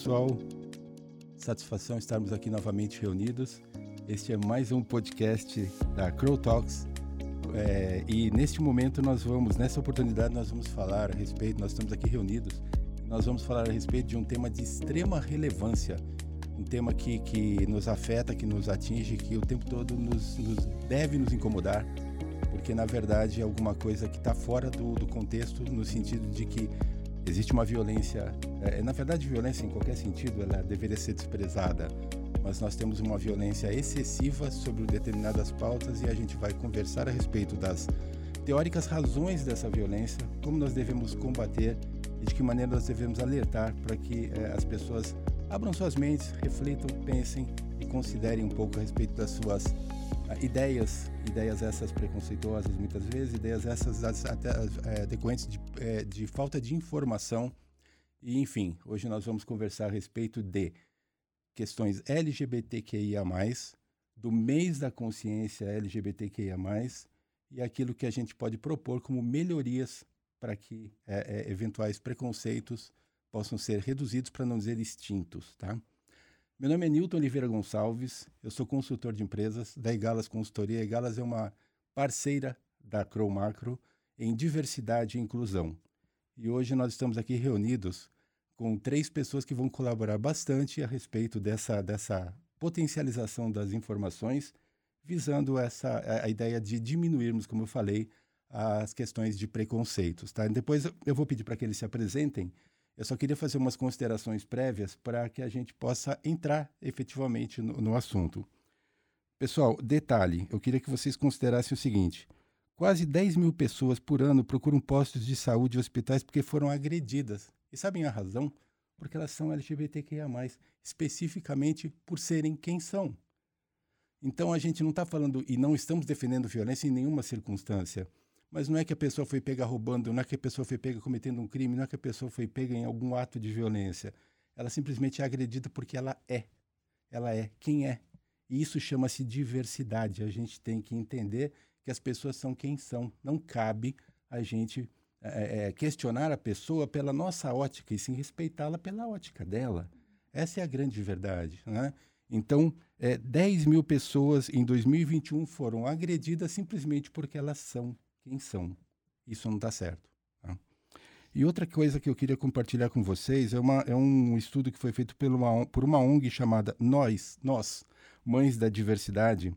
pessoal, satisfação estarmos aqui novamente reunidos. Este é mais um podcast da Crow Talks é, e neste momento nós vamos, nessa oportunidade, nós vamos falar a respeito, nós estamos aqui reunidos, nós vamos falar a respeito de um tema de extrema relevância, um tema que, que nos afeta, que nos atinge, que o tempo todo nos, nos deve nos incomodar, porque na verdade é alguma coisa que está fora do, do contexto, no sentido de que existe uma violência, é, na verdade violência em qualquer sentido, ela deveria ser desprezada, mas nós temos uma violência excessiva sobre determinadas pautas e a gente vai conversar a respeito das teóricas razões dessa violência, como nós devemos combater e de que maneira nós devemos alertar para que eh, as pessoas abram suas mentes, reflitam, pensem e considerem um pouco a respeito das suas ah, ideias, ideias essas preconceituosas muitas vezes, ideias essas até eh, decorrentes de, eh, de falta de informação. E enfim, hoje nós vamos conversar a respeito de questões LGBTQIA+, do mês da consciência LGBTQIA+, e aquilo que a gente pode propor como melhorias para que é, é, eventuais preconceitos possam ser reduzidos, para não dizer extintos, tá? Meu nome é Nilton Oliveira Gonçalves, eu sou consultor de empresas da Igalas Consultoria. A Igalas é uma parceira da Crow Macro em diversidade e inclusão. E hoje nós estamos aqui reunidos com três pessoas que vão colaborar bastante a respeito dessa, dessa potencialização das informações, visando essa a, a ideia de diminuirmos, como eu falei, as questões de preconceitos. Tá? Depois eu vou pedir para que eles se apresentem. Eu só queria fazer umas considerações prévias para que a gente possa entrar efetivamente no, no assunto. Pessoal, detalhe: eu queria que vocês considerassem o seguinte. Quase 10 mil pessoas por ano procuram postos de saúde e hospitais porque foram agredidas e sabem a razão? Porque elas são LGBTQIA, especificamente por serem quem são. Então a gente não está falando e não estamos defendendo violência em nenhuma circunstância. Mas não é que a pessoa foi pega roubando, não é que a pessoa foi pega cometendo um crime, não é que a pessoa foi pega em algum ato de violência. Ela simplesmente é agredida porque ela é. Ela é quem é. E isso chama-se diversidade. A gente tem que entender que as pessoas são quem são. Não cabe a gente é, questionar a pessoa pela nossa ótica e sim respeitá-la pela ótica dela. Essa é a grande verdade. Né? Então, é, 10 mil pessoas em 2021 foram agredidas simplesmente porque elas são quem são. Isso não está certo. Tá? E outra coisa que eu queria compartilhar com vocês é, uma, é um estudo que foi feito por uma, por uma ONG chamada Nós, Nós, Mães da Diversidade,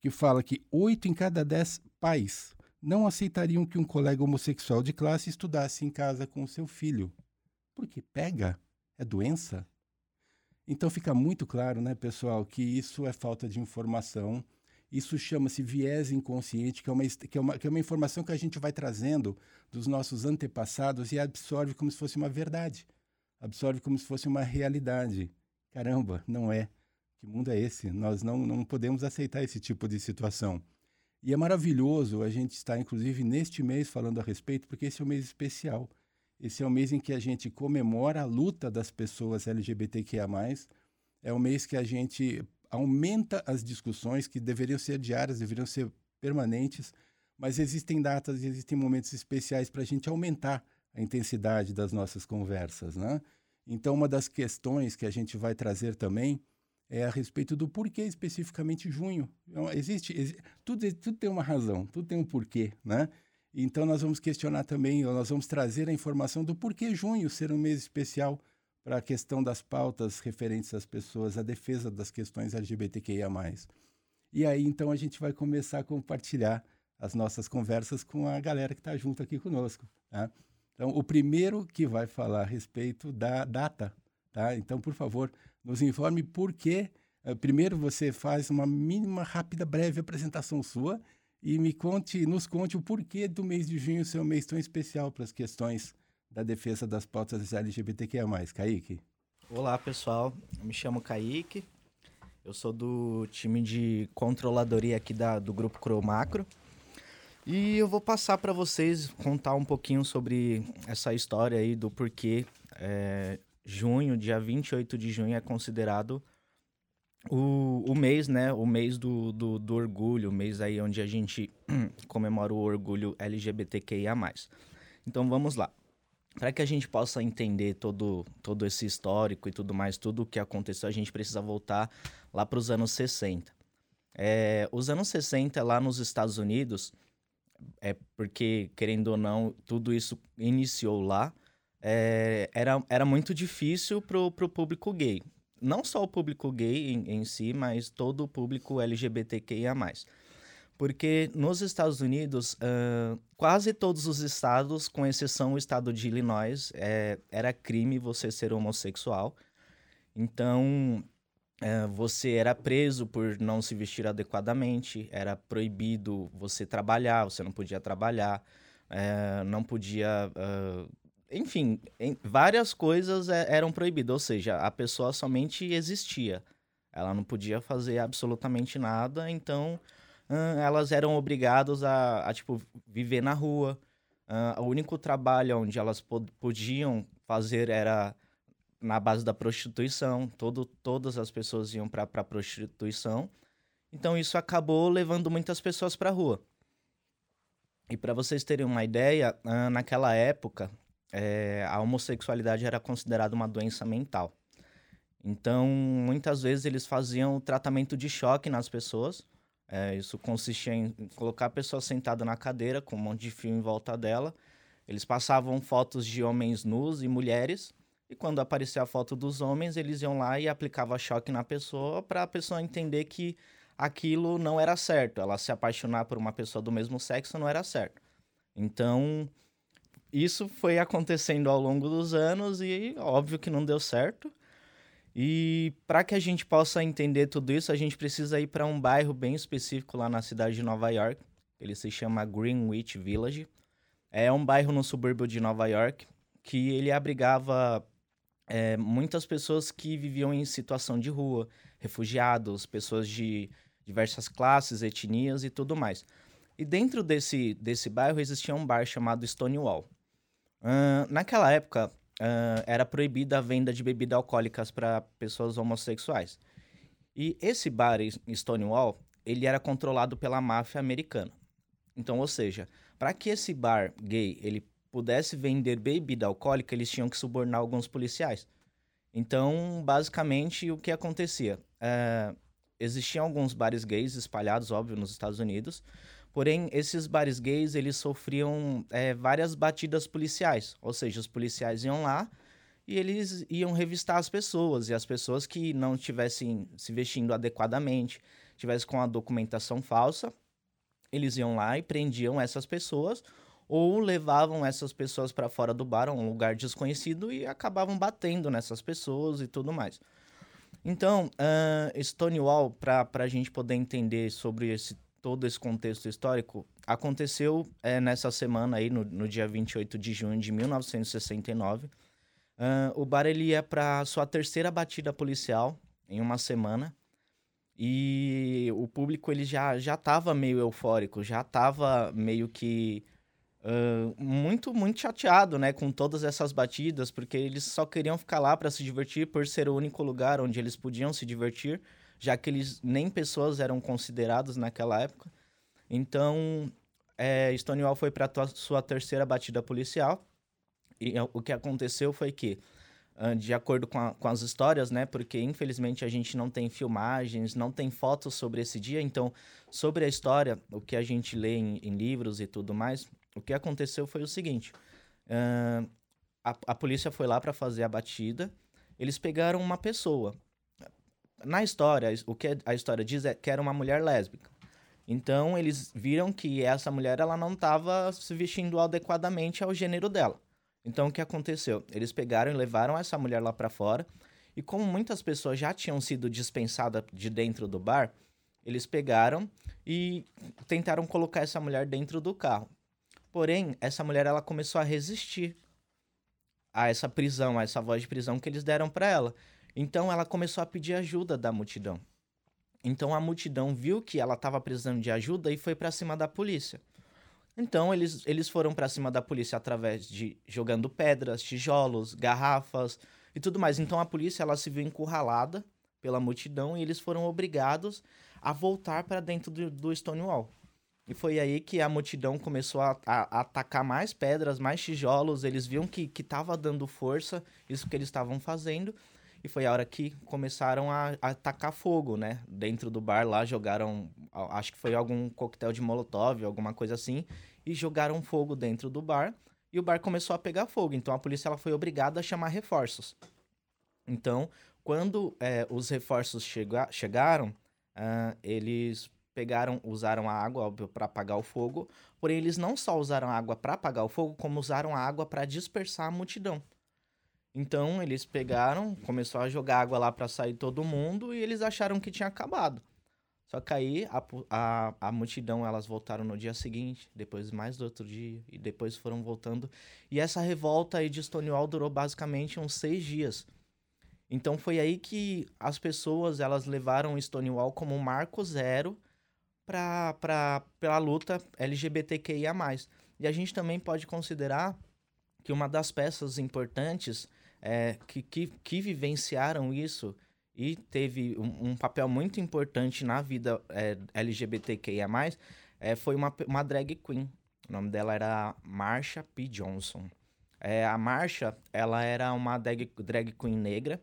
que fala que 8 em cada 10 pais não aceitariam que um colega homossexual de classe estudasse em casa com seu filho. Porque pega? É doença? Então fica muito claro, né, pessoal, que isso é falta de informação. Isso chama-se viés inconsciente, que é, uma, que, é uma, que é uma informação que a gente vai trazendo dos nossos antepassados e absorve como se fosse uma verdade. Absorve como se fosse uma realidade. Caramba, não é. Que mundo é esse? Nós não, não podemos aceitar esse tipo de situação. E é maravilhoso a gente estar, inclusive, neste mês falando a respeito, porque esse é um mês especial. Esse é o mês em que a gente comemora a luta das pessoas LGBTQIA. É o mês que a gente aumenta as discussões que deveriam ser diárias, deveriam ser permanentes, mas existem datas existem momentos especiais para a gente aumentar a intensidade das nossas conversas. Né? Então, uma das questões que a gente vai trazer também é a respeito do porquê especificamente junho. Então, existe, existe tudo, tudo tem uma razão, tudo tem um porquê, né? Então nós vamos questionar também, nós vamos trazer a informação do porquê junho ser um mês especial para a questão das pautas referentes às pessoas, a defesa das questões LGBTQIA+. E aí então a gente vai começar a compartilhar as nossas conversas com a galera que está junto aqui conosco. Tá? Então o primeiro que vai falar a respeito da data Tá? Então, por favor, nos informe por que. Uh, primeiro, você faz uma mínima, rápida, breve apresentação sua e me conte, nos conte o porquê do mês de junho ser um mês tão especial para as questões da defesa das pautas LGBTQIA+. Kaique. Olá, pessoal. Eu me chamo Kaique. Eu sou do time de controladoria aqui da, do Grupo Cromacro. E eu vou passar para vocês contar um pouquinho sobre essa história aí do porquê é, junho, dia 28 de junho, é considerado o, o mês, né? O mês do, do, do orgulho, o mês aí onde a gente comemora o orgulho LGBTQIA. Então vamos lá. para que a gente possa entender todo, todo esse histórico e tudo mais, tudo o que aconteceu, a gente precisa voltar lá para os anos 60. É, os anos 60, lá nos Estados Unidos, é porque, querendo ou não, tudo isso iniciou lá, é, era, era muito difícil para o público gay. Não só o público gay em, em si, mas todo o público LGBTQIA+. Porque nos Estados Unidos, uh, quase todos os estados, com exceção o estado de Illinois, é, era crime você ser homossexual. Então, você era preso por não se vestir adequadamente, era proibido você trabalhar, você não podia trabalhar, não podia. Enfim, em, várias coisas eram proibidas, ou seja, a pessoa somente existia. Ela não podia fazer absolutamente nada, então elas eram obrigadas a, a, tipo, viver na rua. O único trabalho onde elas pod podiam fazer era na base da prostituição. Todo, todas as pessoas iam para a prostituição. Então isso acabou levando muitas pessoas para a rua. E para vocês terem uma ideia, naquela época, é, a homossexualidade era considerada uma doença mental. Então, muitas vezes eles faziam tratamento de choque nas pessoas é, isso consistia em colocar a pessoa sentada na cadeira com um monte de fio em volta dela. Eles passavam fotos de homens nus e mulheres. E quando aparecia a foto dos homens, eles iam lá e aplicavam choque na pessoa para a pessoa entender que aquilo não era certo. Ela se apaixonar por uma pessoa do mesmo sexo não era certo. Então, isso foi acontecendo ao longo dos anos e óbvio que não deu certo. E para que a gente possa entender tudo isso, a gente precisa ir para um bairro bem específico lá na cidade de Nova York. Ele se chama Greenwich Village. É um bairro no subúrbio de Nova York que ele abrigava é, muitas pessoas que viviam em situação de rua, refugiados, pessoas de diversas classes, etnias e tudo mais. E dentro desse, desse bairro existia um bar chamado Stonewall. Uh, naquela época, uh, era proibida a venda de bebidas alcoólicas para pessoas homossexuais. E esse bar em Stonewall, ele era controlado pela máfia americana. Então, ou seja, para que esse bar gay ele pudesse vender bebida alcoólica, eles tinham que subornar alguns policiais. Então, basicamente, o que acontecia? Uh, existiam alguns bares gays espalhados, óbvio, nos Estados Unidos, Porém, esses bares gays, eles sofriam é, várias batidas policiais. Ou seja, os policiais iam lá e eles iam revistar as pessoas. E as pessoas que não estivessem se vestindo adequadamente, tivessem com a documentação falsa, eles iam lá e prendiam essas pessoas ou levavam essas pessoas para fora do bar, um lugar desconhecido, e acabavam batendo nessas pessoas e tudo mais. Então, uh, Stonewall, para a gente poder entender sobre esse todo esse contexto histórico, aconteceu é, nessa semana aí, no, no dia 28 de junho de 1969. Uh, o bar ele ia para sua terceira batida policial em uma semana. E o público ele já já estava meio eufórico, já estava meio que uh, muito muito chateado, né, com todas essas batidas, porque eles só queriam ficar lá para se divertir por ser o único lugar onde eles podiam se divertir já que eles nem pessoas eram considerados naquela época. Então, é, Stonewall foi para sua terceira batida policial. E é, o que aconteceu foi que, de acordo com, a, com, as histórias, né? Porque infelizmente a gente não tem filmagens, não tem fotos sobre esse dia. Então, sobre a história, o que a gente lê em, em livros e tudo mais, o que aconteceu foi o seguinte: uh, a, a polícia foi lá para fazer a batida. Eles pegaram uma pessoa na história, o que a história diz é que era uma mulher lésbica. Então eles viram que essa mulher ela não estava se vestindo adequadamente ao gênero dela. Então o que aconteceu? Eles pegaram e levaram essa mulher lá para fora. E como muitas pessoas já tinham sido dispensadas de dentro do bar, eles pegaram e tentaram colocar essa mulher dentro do carro. Porém, essa mulher ela começou a resistir a essa prisão, a essa voz de prisão que eles deram para ela. Então ela começou a pedir ajuda da multidão. Então a multidão viu que ela estava precisando de ajuda e foi para cima da polícia. Então eles, eles foram para cima da polícia através de jogando pedras, tijolos, garrafas e tudo mais. Então a polícia ela se viu encurralada pela multidão e eles foram obrigados a voltar para dentro do, do Stonewall. E foi aí que a multidão começou a, a, a atacar mais pedras, mais tijolos. Eles viam que, que dando força, isso que eles estavam fazendo. E foi a hora que começaram a, a atacar fogo, né? Dentro do bar lá, jogaram. Acho que foi algum coquetel de molotov, alguma coisa assim. E jogaram fogo dentro do bar. E o bar começou a pegar fogo. Então a polícia ela foi obrigada a chamar reforços. Então, quando é, os reforços chega chegaram, uh, eles pegaram, usaram a água, óbvio, para apagar o fogo. Porém, eles não só usaram a água para apagar o fogo, como usaram a água para dispersar a multidão. Então, eles pegaram, começou a jogar água lá para sair todo mundo e eles acharam que tinha acabado. Só que aí a, a, a multidão, elas voltaram no dia seguinte, depois mais do outro dia, e depois foram voltando. E essa revolta aí de Stonewall durou basicamente uns seis dias. Então foi aí que as pessoas, elas levaram Stonewall como um marco zero para a luta LGBTQIA+. E a gente também pode considerar que uma das peças importantes é, que, que, que vivenciaram isso e teve um, um, papel muito importante na vida é, LGBTQIA+, é, foi uma, uma drag queen. O nome dela era Marsha P. Johnson. É, a Marsha, ela era uma drag, drag queen negra,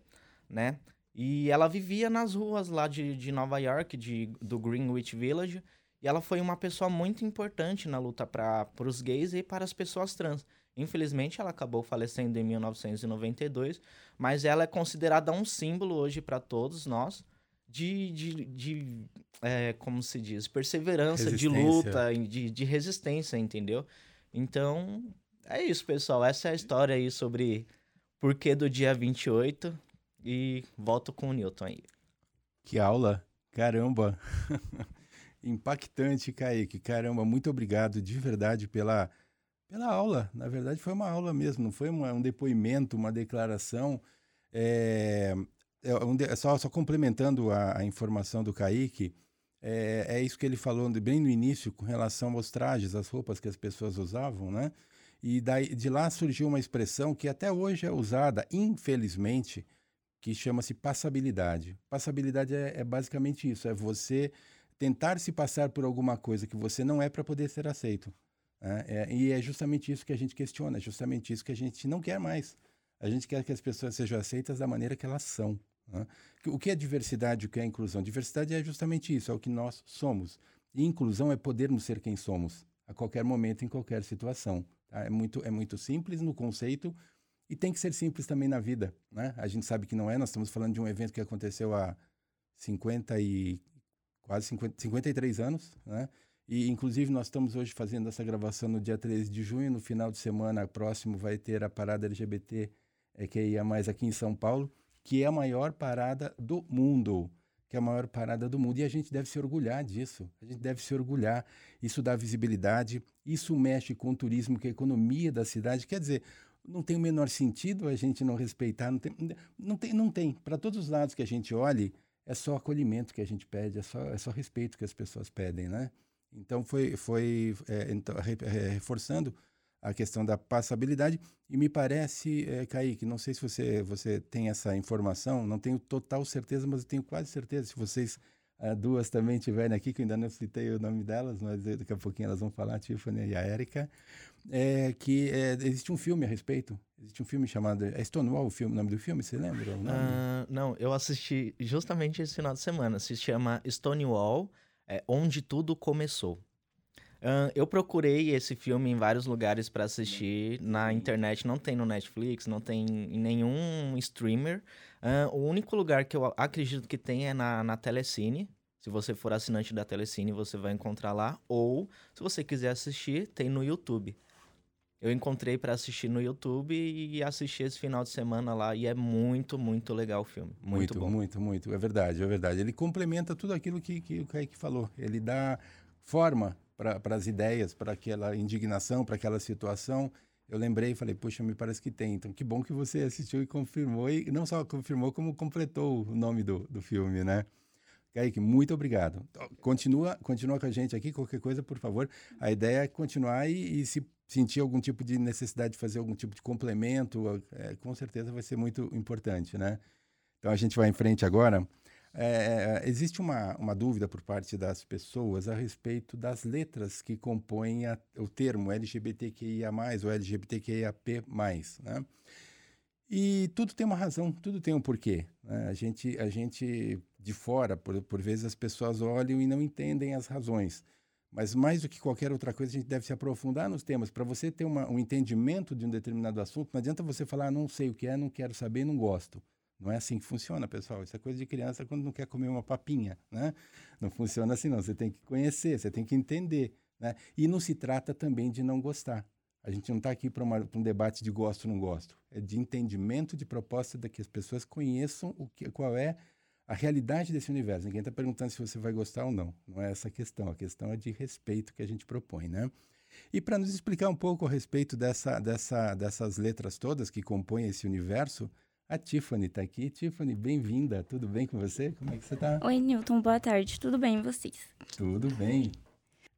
né? E ela vivia nas ruas lá de, de Nova York, de, do Greenwich Village. E ela foi uma pessoa muito importante na luta para os gays e para as pessoas trans. Infelizmente, ela acabou falecendo em 1992, mas ela é considerada um símbolo hoje para todos nós de, de, de é, como se diz, perseverança, de luta, de, de resistência, entendeu? Então, é isso, pessoal. Essa é a história aí sobre porquê do dia 28 e volto com o Newton aí. Que aula! Caramba! Impactante, Kaique. Caramba, muito obrigado de verdade pela, pela aula. Na verdade, foi uma aula mesmo, não foi uma, um depoimento, uma declaração. É, é, só, só complementando a, a, informação do Kaique, é, é, isso que ele falou bem no início com relação aos trajes, as roupas que as pessoas usavam, né? E daí, de lá surgiu uma expressão que até hoje é usada, infelizmente, que chama-se passabilidade. Passabilidade é, é, basicamente isso: é você tentar se passar por alguma coisa que você não é para poder ser aceito. Né? É, e é justamente isso que a gente questiona, é justamente isso que a gente não quer mais. A gente quer que as pessoas sejam aceitas da maneira que elas são. Né? O que é diversidade, o que é inclusão? Diversidade é justamente isso, é o que nós somos. E inclusão é podermos ser quem somos, a qualquer momento, em qualquer situação. Tá? É, muito, é muito simples no conceito, e tem que ser simples também na vida, né? A gente sabe que não é, nós estamos falando de um evento que aconteceu há 50 e quase 50, 53 anos, né? E inclusive nós estamos hoje fazendo essa gravação no dia 13 de junho, no final de semana próximo vai ter a parada LGBT é, que ia mais aqui em São Paulo, que é a maior parada do mundo, que é a maior parada do mundo e a gente deve se orgulhar disso. A gente deve se orgulhar. Isso dá visibilidade, isso mexe com o turismo, com a economia da cidade. Quer dizer, não tem o menor sentido a gente não respeitar, não tem, não tem, não tem. Para todos os lados que a gente olhe, é só acolhimento que a gente pede, é só, é só respeito que as pessoas pedem, né? Então foi, foi é, então, reforçando a questão da passabilidade e me parece, é, Kaique, não sei se você, você tem essa informação, não tenho total certeza, mas eu tenho quase certeza, se vocês uh, duas também estiverem aqui, que eu ainda não citei o nome delas, mas daqui a pouquinho elas vão falar, a Tiffany e a Erika, é, que é, existe um filme a respeito. Existe um filme chamado. É Stonewall o filme, o nome do filme, você lembra? Uh, não, eu assisti justamente esse final de semana. Se chama Stonewall, é, Onde Tudo Começou. Uh, eu procurei esse filme em vários lugares para assistir. Na internet não tem no Netflix, não tem em nenhum streamer. Uh, o único lugar que eu acredito que tem é na, na Telecine. Se você for assinante da Telecine, você vai encontrar lá. Ou, se você quiser assistir, tem no YouTube. Eu encontrei para assistir no YouTube e assisti esse final de semana lá e é muito, muito legal o filme. Muito, muito bom. Muito, muito. É verdade, é verdade. Ele complementa tudo aquilo que, que o Kaique falou. Ele dá forma para as ideias, para aquela indignação, para aquela situação. Eu lembrei e falei, puxa, me parece que tem. Então, que bom que você assistiu e confirmou. E não só confirmou, como completou o nome do, do filme, né? Kaique, muito obrigado. Continua, continua com a gente aqui, qualquer coisa, por favor. A ideia é continuar e, e se sentir algum tipo de necessidade de fazer algum tipo de complemento, é, com certeza vai ser muito importante, né? Então a gente vai em frente agora. é, existe uma, uma dúvida por parte das pessoas a respeito das letras que compõem a, o termo LGBTQIA+, ou LGBTQIAP+, né? E tudo tem uma razão, tudo tem um porquê. Né? A, gente, a gente, de fora, por, por vezes as pessoas olham e não entendem as razões. Mas mais do que qualquer outra coisa, a gente deve se aprofundar nos temas. Para você ter uma, um entendimento de um determinado assunto, não adianta você falar, ah, não sei o que é, não quero saber, não gosto. Não é assim que funciona, pessoal. Isso é coisa de criança quando não quer comer uma papinha, né? Não funciona assim, não. Você tem que conhecer, você tem que entender, né? E não se trata também de não gostar. A gente não está aqui para um debate de gosto ou não gosto. É de entendimento de proposta de que as pessoas conheçam o que, qual é a realidade desse universo. Ninguém está perguntando se você vai gostar ou não. Não é essa a questão. A questão é de respeito que a gente propõe, né? E para nos explicar um pouco a respeito dessa, dessa, dessas letras todas que compõem esse universo, a Tiffany está aqui. Tiffany, bem-vinda. Tudo bem com você? Como é que você está? Oi, Newton. Boa tarde. Tudo bem e vocês? Tudo bem.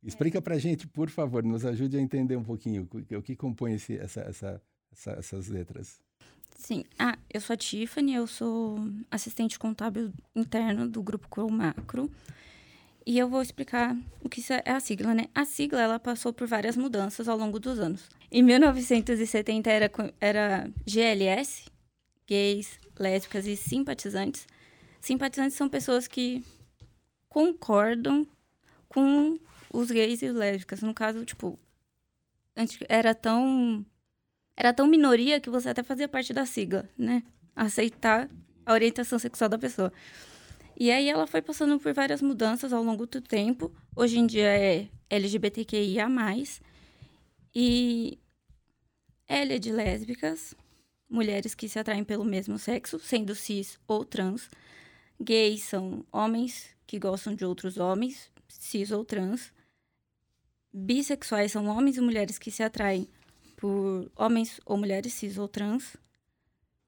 Explica para a gente, por favor, nos ajude a entender um pouquinho o, o que compõe esse, essa, essa, essa, essas letras. Sim. Ah, eu sou a Tiffany, eu sou assistente contábil interno do Grupo Crow Macro. E eu vou explicar o que é a sigla, né? A sigla, ela passou por várias mudanças ao longo dos anos. Em 1970 era, era GLS, gays, lésbicas e simpatizantes. Simpatizantes são pessoas que concordam com os gays e lésbicas. No caso, tipo, era tão era tão minoria que você até fazia parte da sigla, né? Aceitar a orientação sexual da pessoa. E aí ela foi passando por várias mudanças ao longo do tempo. Hoje em dia é LGBTQIA+. E L é de lésbicas, mulheres que se atraem pelo mesmo sexo, sendo cis ou trans. Gays são homens que gostam de outros homens, cis ou trans bissexuais são homens e mulheres que se atraem por homens ou mulheres cis ou trans.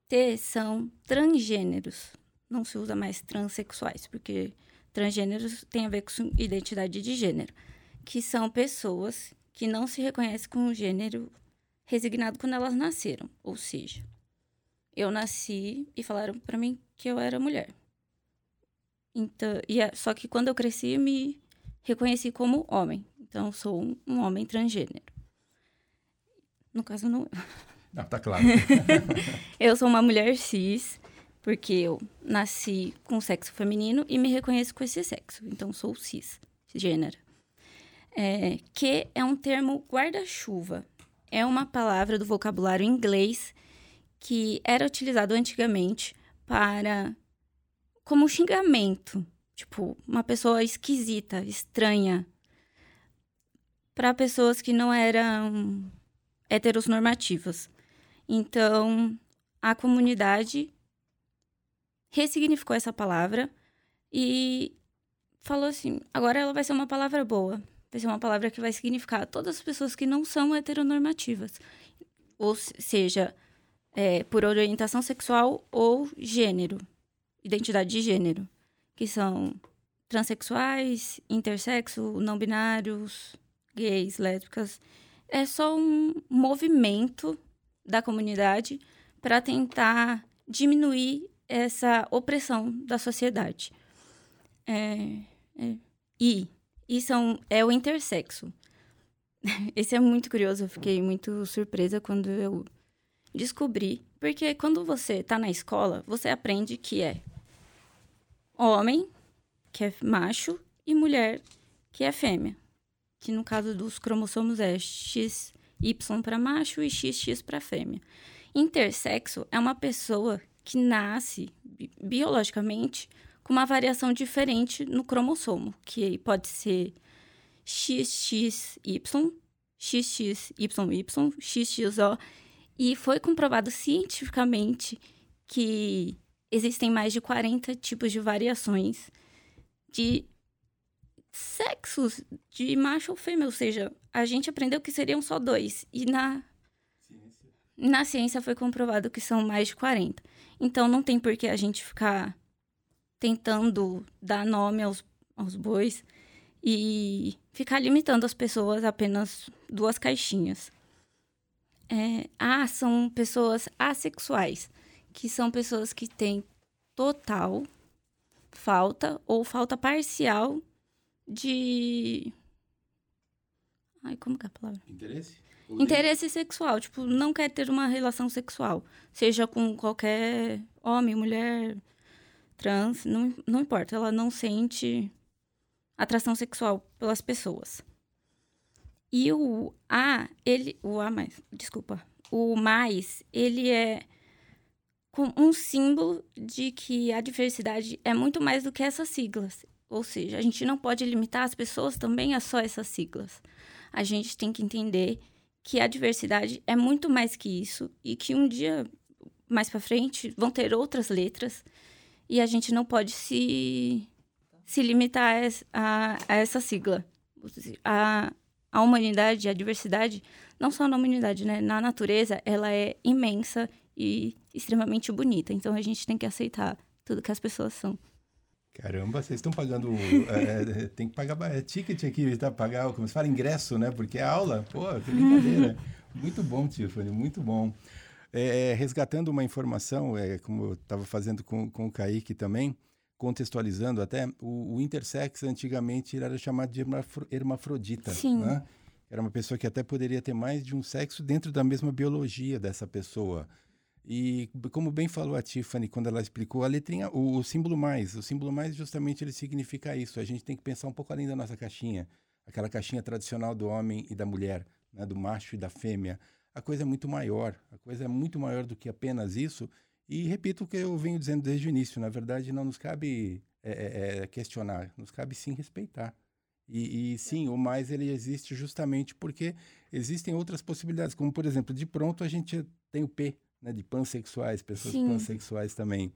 T são transgêneros. Não se usa mais transexuais, porque transgêneros tem a ver com identidade de gênero, que são pessoas que não se reconhecem com o gênero resignado quando elas nasceram, ou seja, eu nasci e falaram para mim que eu era mulher. Então, e é, só que quando eu cresci, me reconheci como homem. Então, sou um, um homem transgênero. No caso, não. Não, tá claro. eu sou uma mulher cis, porque eu nasci com sexo feminino e me reconheço com esse sexo. Então, sou cis, gênero. É, que é um termo guarda-chuva. É uma palavra do vocabulário inglês que era utilizado antigamente para como xingamento. Tipo, uma pessoa esquisita, estranha, para pessoas que não eram heteronormativas. Então, a comunidade ressignificou essa palavra e falou assim: agora ela vai ser uma palavra boa. Vai ser uma palavra que vai significar todas as pessoas que não são heteronormativas. Ou seja, é, por orientação sexual ou gênero, identidade de gênero, que são transexuais, intersexo, não binários, gays, lésbicas, é só um movimento da comunidade para tentar diminuir essa opressão da sociedade. É, é, e, e são, é o intersexo. Esse é muito curioso, eu fiquei muito surpresa quando eu descobri. Porque quando você está na escola, você aprende que é homem, que é macho, e mulher, que é fêmea que no caso dos cromossomos é XY para macho e XX para fêmea. Intersexo é uma pessoa que nasce biologicamente com uma variação diferente no cromossomo, que pode ser XXY, XXYY, XXO, e foi comprovado cientificamente que existem mais de 40 tipos de variações de sexos de macho ou fêmea, ou seja, a gente aprendeu que seriam só dois. E na ciência, na ciência foi comprovado que são mais de 40. Então não tem por que a gente ficar tentando dar nome aos, aos bois e ficar limitando as pessoas a apenas duas caixinhas. É, ah, são pessoas assexuais, que são pessoas que têm total falta ou falta parcial de. Ai, como que é a palavra? Interesse? Interesse sexual, tipo, não quer ter uma relação sexual. Seja com qualquer homem, mulher, trans, não, não importa. Ela não sente atração sexual pelas pessoas. E o A, ele. O A mais, desculpa. O mais, ele é com um símbolo de que a diversidade é muito mais do que essas siglas. Ou seja, a gente não pode limitar as pessoas também a só essas siglas. A gente tem que entender que a diversidade é muito mais que isso e que um dia mais para frente vão ter outras letras e a gente não pode se se limitar a, a, essa sigla. A, a humanidade, a diversidade, não só na humanidade, né? Na natureza, ela é imensa e extremamente bonita. Então a gente tem que aceitar tudo que as pessoas são. Caramba, vocês estão pagando. é, tem que pagar é, ticket aqui, tá? Pagar, como se fala, ingresso, né? Porque é aula. Pô, que brincadeira. muito bom, Tiffany, muito bom. É, é, resgatando uma informação, é, como eu estava fazendo com, com o Kaique também, contextualizando até, o, o intersex antigamente era chamado de hermafrodita. Sim. Né? Era uma pessoa que até poderia ter mais de um sexo dentro da mesma biologia dessa pessoa. E como bem falou a Tiffany quando ela explicou, a letrinha, o, o, símbolo mais, o símbolo mais justamente ele significa isso. A gente tem que pensar um pouco além da nossa caixinha, aquela caixinha tradicional do homem e da mulher, né, do macho e da fêmea. A coisa é muito maior, a coisa é muito maior do que apenas isso. E repito o que eu venho dizendo desde o início, na verdade não nos cabe é, é, é questionar, nos cabe sim respeitar. E, e, sim, o mais ele existe justamente porque existem outras possibilidades, como por exemplo, de pronto a gente tem o P, né, de pansexuais, pessoas Sim. pansexuais também.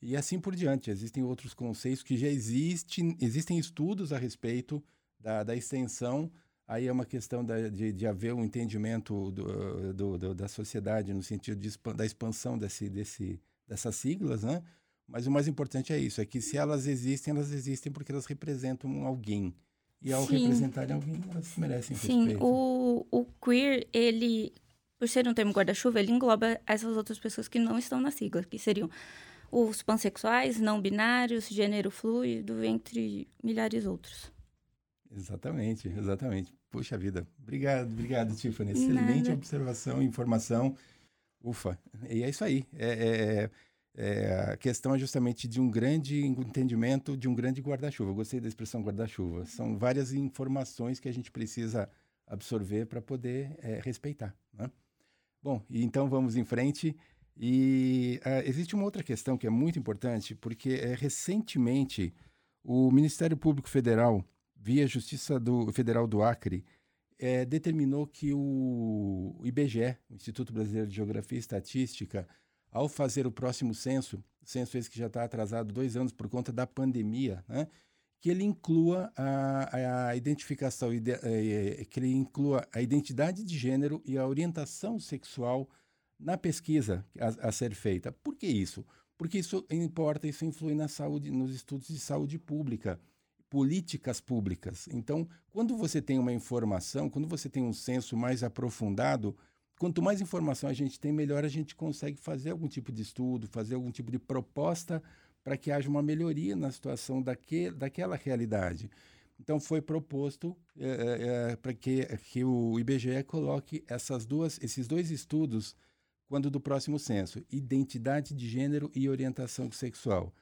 E assim por diante. Existem outros conceitos que já existem, existem estudos a respeito da, da extensão. Aí é uma questão da, de, de haver um entendimento do, do, do, da sociedade no sentido de, da expansão desse, desse, dessas siglas, né? Mas o mais importante é isso, é que se elas existem, elas existem porque elas representam alguém. E ao Sim. representarem alguém, elas merecem Sim, respeito. o, o queer, ele por ser um termo guarda-chuva, ele engloba essas outras pessoas que não estão na sigla, que seriam os pansexuais, não binários, gênero fluido, entre milhares outros. Exatamente, exatamente. Puxa vida. Obrigado, obrigado, Tiffany. Excelente Nada. observação, informação. Ufa. E é isso aí. É, é, é, a questão é justamente de um grande entendimento, de um grande guarda-chuva. Gostei da expressão guarda-chuva. São várias informações que a gente precisa absorver para poder é, respeitar. Né? Bom, então vamos em frente. E uh, existe uma outra questão que é muito importante, porque é, recentemente o Ministério Público Federal, via Justiça do, Federal do Acre, é, determinou que o, IBGE, Instituto Brasileiro de Geografia e Estatística, ao fazer o próximo censo, censo esse que já está atrasado dois anos por conta da pandemia, né, que ele inclua a, a identificação, é, que ele inclua a identidade de gênero e a orientação sexual na pesquisa a, a, ser feita. Por que isso? Porque isso importa, isso influi na saúde, nos estudos de saúde pública, políticas públicas. Então, quando você tem uma informação, quando você tem um censo mais aprofundado, quanto mais informação a gente tem, melhor a gente consegue fazer algum tipo de estudo, fazer algum tipo de proposta para que haja uma melhoria na situação daque, daquela realidade. Então foi proposto é, é, para que, que o IBGE coloque essas duas, esses dois estudos quando do próximo censo, identidade de gênero e orientação sexual.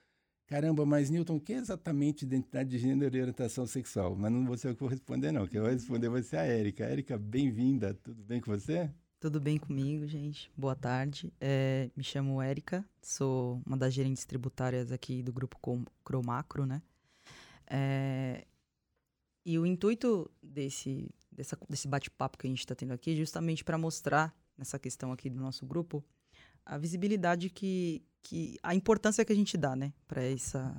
Caramba, mas Newton, o que é exatamente identidade de gênero e orientação sexual? Mas não vou ser eu que vou responder, não. Quem vai responder vai ser a Érica. Érica, bem-vinda. Tudo bem com você? Tudo bem comigo, gente? Boa tarde. É, me chamo Érica, sou uma das gerentes tributárias aqui do grupo Cromacro, né? É, e o intuito desse, dessa, desse bate-papo que a gente está tendo aqui é justamente para mostrar, nessa questão aqui do nosso grupo, a visibilidade que, que a importância que a gente dá, né, para essa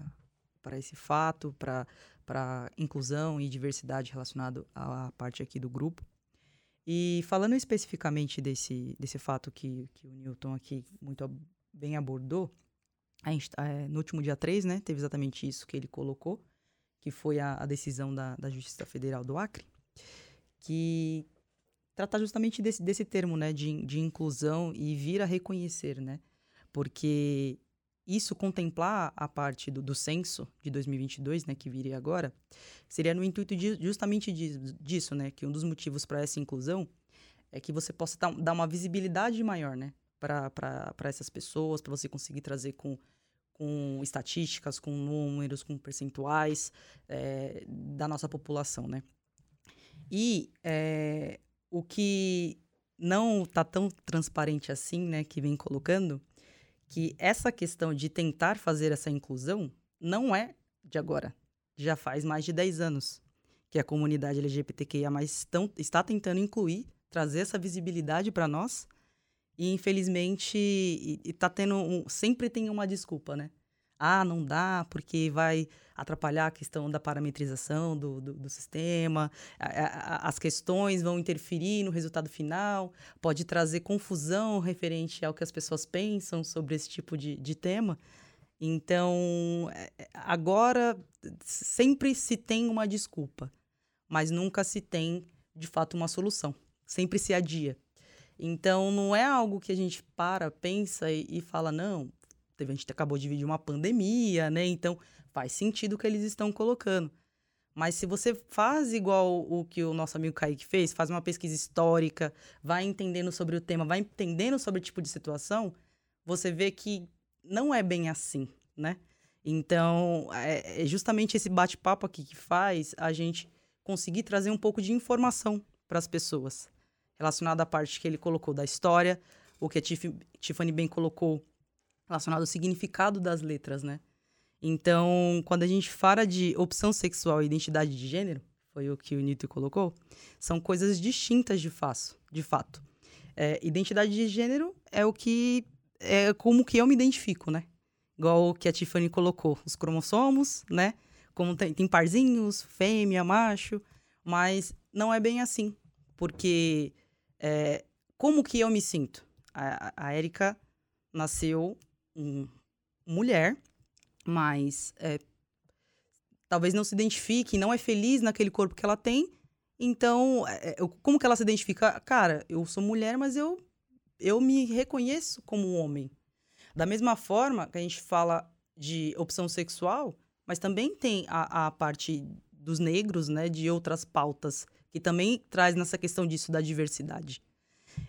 para esse fato, para inclusão e diversidade relacionado à parte aqui do grupo. E falando especificamente desse, desse fato que, que o Newton aqui muito bem abordou, gente, é, no último dia 3, né, teve exatamente isso que ele colocou, que foi a, a decisão da, da Justiça Federal do Acre, que trata justamente desse, desse termo, né, de, de inclusão e vir a reconhecer, né, porque isso contemplar a parte do, do censo de 2022, né, que viria agora, seria no intuito de, justamente disso, né, que um dos motivos para essa inclusão é que você possa dar uma visibilidade maior, né, para essas pessoas, para você conseguir trazer com, com estatísticas, com números, com percentuais é, da nossa população, né. E é, o que não está tão transparente assim, né, que vem colocando, que essa questão de tentar fazer essa inclusão não é de agora. Já faz mais de 10 anos que a comunidade LGBTQIA estão, está tentando incluir, trazer essa visibilidade para nós. E infelizmente está tendo um, sempre tem uma desculpa, né? Ah, não dá porque vai atrapalhar a questão da parametrização do, do, do sistema, as questões vão interferir no resultado final, pode trazer confusão referente ao que as pessoas pensam sobre esse tipo de, de tema. Então, é, é, agora sempre se tem uma desculpa, mas nunca se tem de fato uma solução. Sempre se adia. Então, não é algo que a gente para, pensa e, e fala, não, a gente acabou de viver uma pandemia, né? Então faz sentido o que eles estão colocando. Mas se você faz igual o que o nosso amigo Kaique fez, faz uma pesquisa histórica, vai entendendo sobre o tema, vai entendendo sobre o tipo de situação, você vê que não é bem assim, né? Então, é, é justamente esse bate-papo aqui que faz a gente conseguir trazer um pouco de informação para as pessoas, relacionada à parte que ele colocou da história, o que a Tiffany bem colocou relacionado ao significado das letras, né? Então, quando a gente fala de opção sexual e identidade de gênero, foi o que o Nito colocou, são coisas distintas de, faço, de fato. É, identidade de gênero é o que é como que eu me identifico, né? Igual o que a Tiffany colocou, os cromossomos, né? Como tem, tem parzinhos, fêmea, macho, mas não é bem assim, porque é, como que eu me sinto? A, a Erika nasceu mulher, mas é, talvez não se identifique, não é feliz naquele corpo que ela tem. Então, é, é como que ela se identifica? Cara, eu sou mulher, mas eu, eu me reconheço como homem. Da mesma forma que a gente fala de opção sexual, mas também tem a, a parte dos negros, né, de outras pautas, que também traz nessa questão disso da diversidade.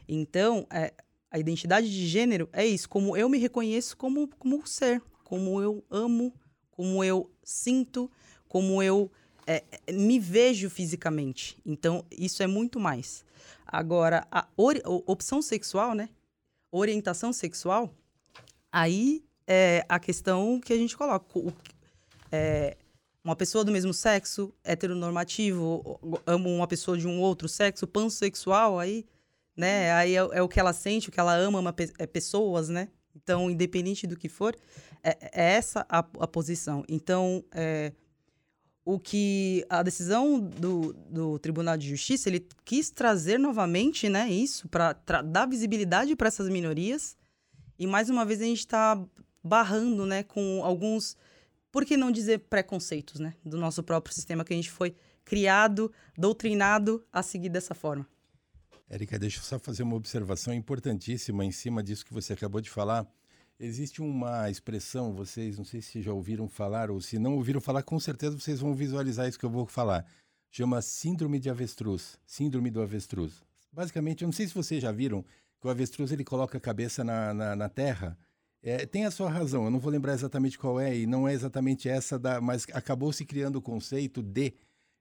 Então, é, a identidade de gênero é isso, como eu me reconheço como, como ser, como eu amo, como eu sinto, como eu é, me vejo fisicamente. Então, isso é muito mais. Agora, a, opção sexual, né? Orientação sexual, aí é a questão que a gente coloca. O, é, uma pessoa do mesmo sexo, heteronormativo, amo uma pessoa de um outro sexo, pansexual, aí né? Aí é, é, o que ela sente, o que ela ama, ama é pessoas, né? Então, independente do que for, é, é essa a, a, posição. Então, é, o que a decisão do, do Tribunal de Justiça, ele quis trazer novamente, né, isso, para dar visibilidade para essas minorias. E, mais uma vez, a gente está barrando, né, com alguns, por que não dizer preconceitos, né, do nosso próprio sistema que a gente foi criado, doutrinado a seguir dessa forma. Érica, deixa eu só fazer uma observação importantíssima em cima disso que você acabou de falar. Existe uma expressão, vocês não sei se já ouviram falar ou se não ouviram falar, com certeza vocês vão visualizar isso que eu vou falar. Chama síndrome de avestruz, síndrome do avestruz. Basicamente, eu não sei se vocês já viram que o avestruz ele coloca a cabeça na, na, na terra. É, tem a sua razão, eu não vou lembrar exatamente qual é, e não é exatamente essa, da, mas acabou se criando o conceito de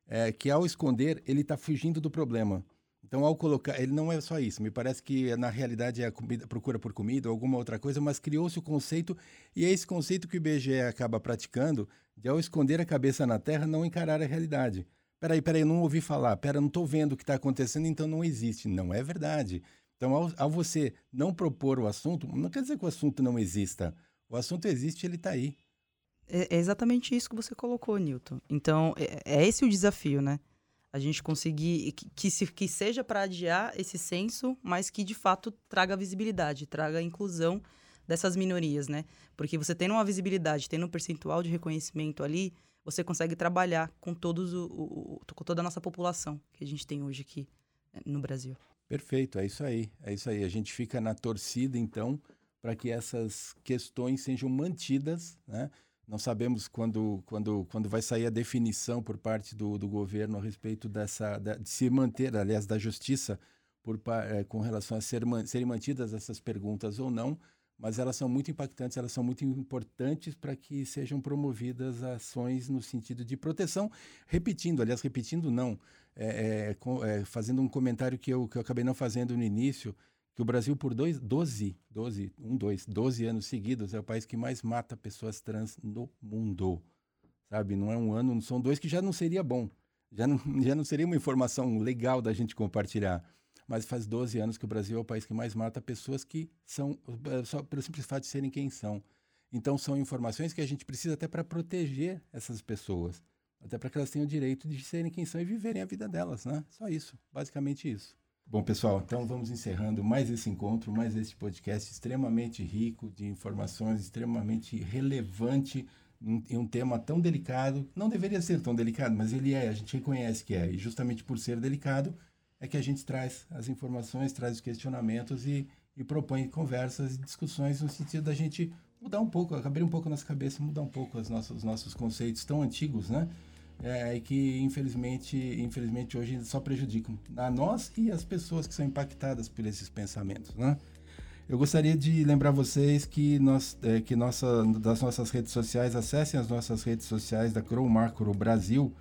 é, que ao esconder ele está fugindo do problema. Então, ao colocar, ele não é só isso. Me parece que na realidade é a comida, procura por comida ou alguma outra coisa, mas criou-se o conceito e é esse conceito que o IBGE acaba praticando de ao esconder a cabeça na terra não encarar a realidade. Peraí, peraí, não ouvi falar. Pera, não estou vendo o que está acontecendo, então não existe. Não é verdade. Então, ao, ao, você não propor o assunto, não quer dizer que o assunto não exista. O assunto existe, ele está aí. É, é exatamente isso que você colocou, Newton. Então, é, é esse o desafio, né? A gente conseguir que, que, se, que seja para adiar esse censo, mas que de fato traga visibilidade, traga inclusão dessas minorias, né? Porque você tendo uma visibilidade, tendo um percentual de reconhecimento ali, você consegue trabalhar com todos o, o, com toda a nossa população que a gente tem hoje aqui eh, no Brasil. Perfeito, é isso aí, é isso aí. A gente fica na torcida então para que essas questões sejam mantidas, né? Não sabemos quando, quando, quando vai sair a definição por parte do, do governo a respeito dessa, de se manter, aliás, da justiça por, é, com relação a ser, serem mantidas essas perguntas ou não, mas elas são muito impactantes, elas são muito importantes para que sejam promovidas ações no sentido de proteção. Repetindo, aliás, repetindo não, é, é, é, fazendo um comentário que eu, que eu acabei não fazendo no início, que o Brasil por dois, 12, 12, um, dois, 12 anos seguidos é o país que mais mata pessoas trans no mundo. Sabe? Não é um ano, são dois que já não seria bom. Já não, já não seria uma informação legal da gente compartilhar. Mas faz 12 anos que o Brasil é o país que mais mata pessoas que são, eh, só pelo simples fato de serem quem são. Então são informações que a gente precisa até para proteger essas pessoas. Até para que elas tenham o direito de serem quem são e viverem a vida delas, né? Só isso, basicamente isso. Bom, pessoal, então vamos encerrando mais esse encontro, mais este podcast extremamente rico de informações, extremamente relevante em um tema tão delicado. Não deveria ser tão delicado, mas ele é, a gente reconhece que é. E justamente por ser delicado é que a gente traz as informações, traz os questionamentos e, e propõe conversas e discussões no sentido da gente mudar um pouco, abrir um pouco a nossa cabeça, mudar um pouco os nossos, os nossos conceitos tão antigos, né? É, que infelizmente, infelizmente hoje só prejudicam a nós e as pessoas que são impactadas por esses pensamentos, né? Eu gostaria de lembrar vocês que, nós, é, que nossa, das nossas redes sociais, acessem as nossas redes sociais da Crow Brasil,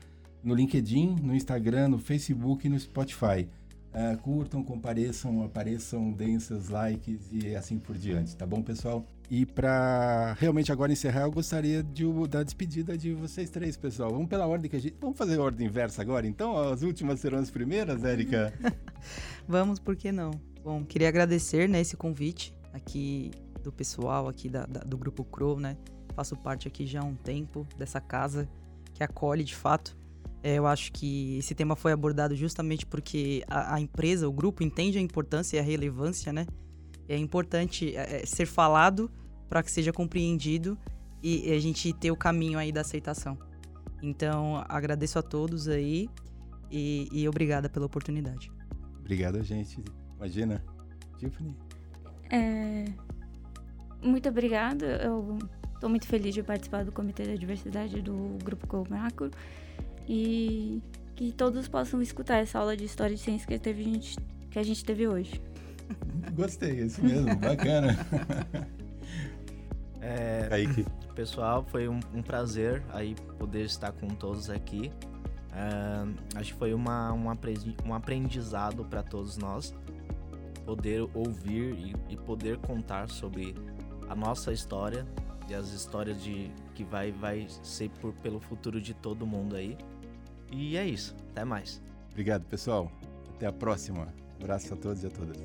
no LinkedIn, no Instagram, no Facebook e no Spotify. É, curtam, compareçam, apareçam, deem seus likes e assim por diante, tá bom, pessoal? E para realmente agora encerrar, eu gostaria de da despedida de vocês três, pessoal. Vamos pela ordem que a gente. Vamos fazer a ordem inversa agora, então? As últimas serão as primeiras, Érica? Vamos, por que não? Bom, queria agradecer né, esse convite aqui do pessoal aqui da, da, do Grupo Crow, né? Faço parte aqui já há um tempo dessa casa que acolhe de fato. É, eu acho que esse tema foi abordado justamente porque a, a empresa, o grupo, entende a importância e a relevância, né? É importante é, é ser falado para que seja compreendido e, a gente ter o caminho aí da aceitação. Então, agradeço a todos aí e, e obrigada pela oportunidade. Obrigado, gente. Imagina. Tiffany. É... Muito obrigada. Eu estou muito feliz de participar do Comitê da Diversidade do Grupo Comacro e que todos possam escutar essa aula de História de Ciência que, teve, que a gente teve hoje. Gostei, é isso mesmo, bacana. É, Kaique. Pessoal, foi um, um, prazer aí poder estar com todos aqui. É, acho que foi uma, um, um aprendizado para todos nós poder ouvir e, e, poder contar sobre a nossa história e as histórias de que vai vai ser por, pelo futuro de todo mundo aí. E é isso. Até mais. Obrigado, pessoal. Até a próxima. Um abraço a todos e a todas.